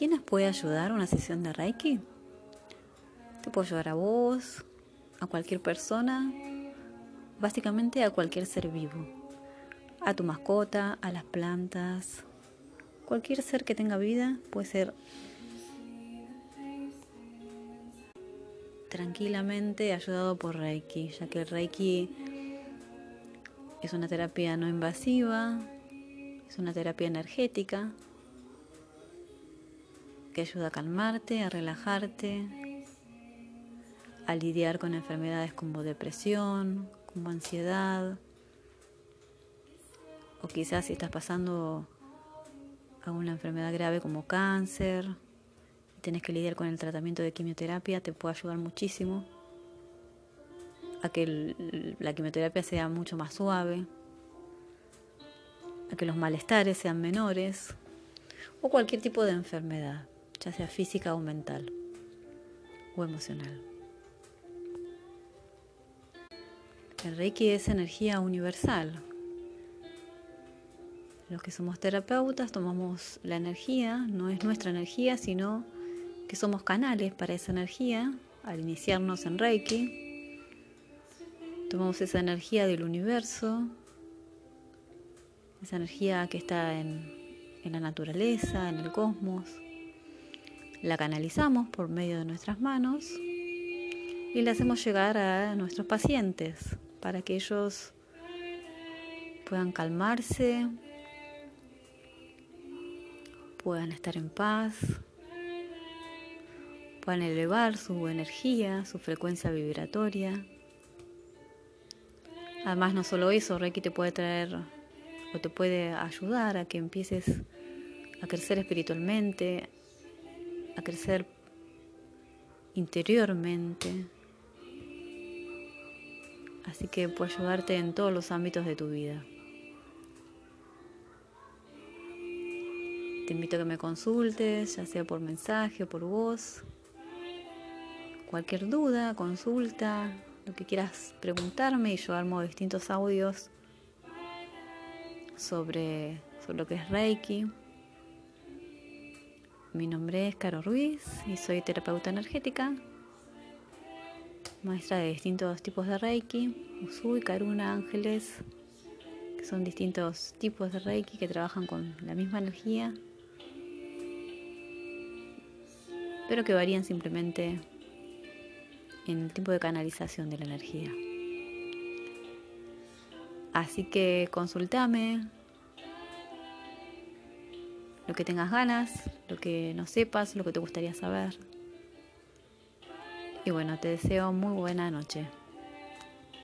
quiénes puede ayudar una sesión de Reiki? Te puede ayudar a vos, a cualquier persona, básicamente a cualquier ser vivo, a tu mascota, a las plantas, cualquier ser que tenga vida puede ser tranquilamente ayudado por Reiki, ya que el Reiki es una terapia no invasiva, es una terapia energética que ayuda a calmarte, a relajarte, a lidiar con enfermedades como depresión, como ansiedad, o quizás si estás pasando a una enfermedad grave como cáncer y tienes que lidiar con el tratamiento de quimioterapia, te puede ayudar muchísimo a que la quimioterapia sea mucho más suave, a que los malestares sean menores o cualquier tipo de enfermedad, ya sea física o mental o emocional. El Reiki es energía universal. Los que somos terapeutas tomamos la energía, no es nuestra energía, sino que somos canales para esa energía al iniciarnos en Reiki. Tomamos esa energía del universo, esa energía que está en, en la naturaleza, en el cosmos. La canalizamos por medio de nuestras manos y la hacemos llegar a nuestros pacientes para que ellos puedan calmarse, puedan estar en paz, puedan elevar su energía, su frecuencia vibratoria. Además, no solo eso, Reiki te puede traer o te puede ayudar a que empieces a crecer espiritualmente, a crecer interiormente, así que puede ayudarte en todos los ámbitos de tu vida. Te invito a que me consultes, ya sea por mensaje o por voz. Cualquier duda, consulta, lo que quieras preguntarme y yo armo distintos audios sobre, sobre lo que es Reiki. Mi nombre es Caro Ruiz y soy terapeuta energética maestra de distintos tipos de Reiki, Usui, Karuna, Ángeles, que son distintos tipos de Reiki que trabajan con la misma energía, pero que varían simplemente en el tipo de canalización de la energía. Así que consultame lo que tengas ganas, lo que no sepas, lo que te gustaría saber. Y bueno, te deseo muy buena noche.